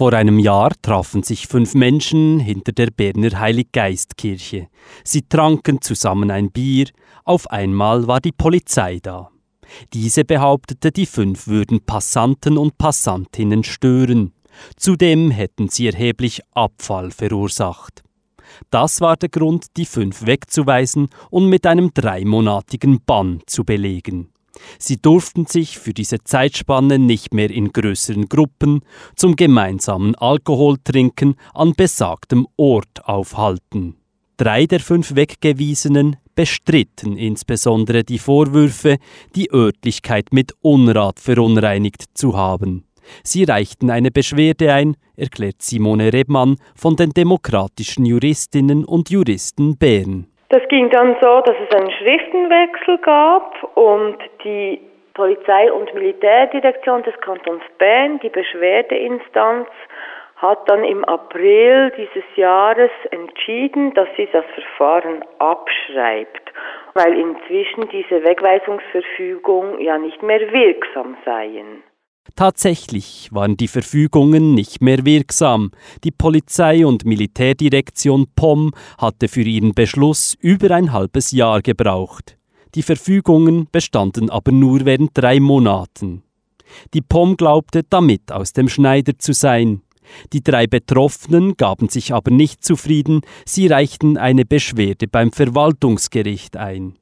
Vor einem Jahr trafen sich fünf Menschen hinter der Berner Heiliggeistkirche. Sie tranken zusammen ein Bier, auf einmal war die Polizei da. Diese behauptete, die fünf würden Passanten und Passantinnen stören. Zudem hätten sie erheblich Abfall verursacht. Das war der Grund, die fünf wegzuweisen und mit einem dreimonatigen Bann zu belegen. Sie durften sich für diese Zeitspanne nicht mehr in größeren Gruppen zum gemeinsamen Alkoholtrinken an besagtem Ort aufhalten. Drei der fünf Weggewiesenen bestritten insbesondere die Vorwürfe, die Örtlichkeit mit Unrat verunreinigt zu haben. Sie reichten eine Beschwerde ein, erklärt Simone Rebmann von den demokratischen Juristinnen und Juristen Bern. Das ging dann so, dass es einen Schriftenwechsel gab und die Polizei- und Militärdirektion des Kantons Bern, die Beschwerdeinstanz, hat dann im April dieses Jahres entschieden, dass sie das Verfahren abschreibt, weil inzwischen diese Wegweisungsverfügung ja nicht mehr wirksam seien. Tatsächlich waren die Verfügungen nicht mehr wirksam. Die Polizei- und Militärdirektion POM hatte für ihren Beschluss über ein halbes Jahr gebraucht. Die Verfügungen bestanden aber nur während drei Monaten. Die POM glaubte, damit aus dem Schneider zu sein. Die drei Betroffenen gaben sich aber nicht zufrieden, sie reichten eine Beschwerde beim Verwaltungsgericht ein.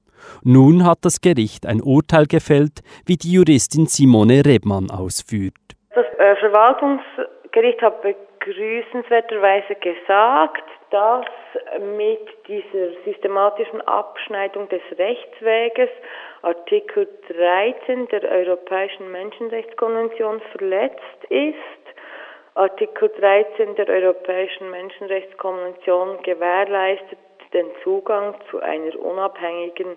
Nun hat das Gericht ein Urteil gefällt, wie die Juristin Simone Rebmann ausführt. Das äh, Verwaltungsgericht hat begrüßenswerterweise gesagt, dass mit dieser systematischen Abschneidung des Rechtsweges Artikel 13 der Europäischen Menschenrechtskonvention verletzt ist. Artikel 13 der Europäischen Menschenrechtskonvention gewährleistet den Zugang zu einer unabhängigen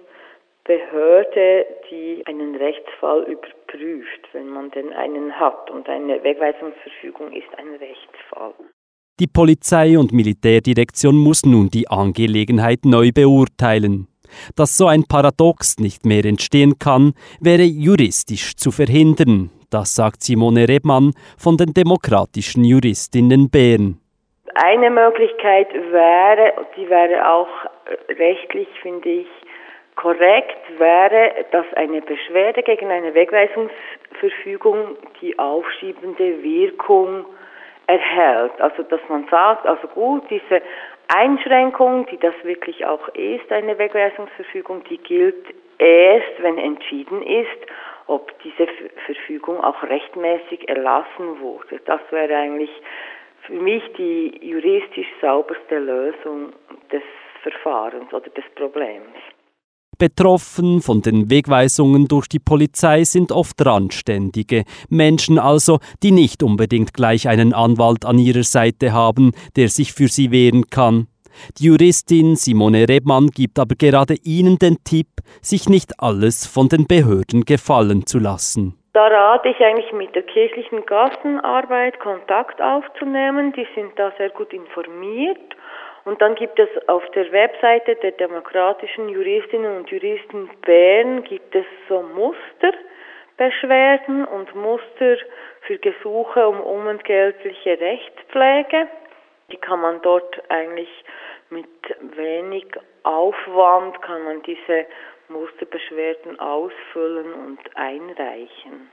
Behörde, die einen Rechtsfall überprüft, wenn man denn einen hat. Und eine Wegweisungsverfügung ist ein Rechtsfall. Die Polizei- und Militärdirektion muss nun die Angelegenheit neu beurteilen. Dass so ein Paradox nicht mehr entstehen kann, wäre juristisch zu verhindern. Das sagt Simone Rebmann von den demokratischen Juristinnen Bern. Eine Möglichkeit wäre, die wäre auch rechtlich, finde ich, korrekt, wäre, dass eine Beschwerde gegen eine Wegweisungsverfügung die aufschiebende Wirkung erhält. Also dass man sagt, also gut, diese Einschränkung, die das wirklich auch ist, eine Wegweisungsverfügung, die gilt erst, wenn entschieden ist, ob diese Verfügung auch rechtmäßig erlassen wurde. Das wäre eigentlich für mich die juristisch sauberste Lösung des Verfahrens oder des Problems. Betroffen von den Wegweisungen durch die Polizei sind oft Randständige, Menschen also, die nicht unbedingt gleich einen Anwalt an ihrer Seite haben, der sich für sie wehren kann. Die Juristin Simone Rebmann gibt aber gerade Ihnen den Tipp, sich nicht alles von den Behörden gefallen zu lassen. Da rate ich eigentlich mit der kirchlichen Gassenarbeit Kontakt aufzunehmen. Die sind da sehr gut informiert. Und dann gibt es auf der Webseite der demokratischen Juristinnen und Juristen Bern gibt es so Musterbeschwerden und Muster für Gesuche um unentgeltliche Rechtspflege. Die kann man dort eigentlich mit wenig Aufwand kann man diese Musterbeschwerden ausfüllen und einreichen.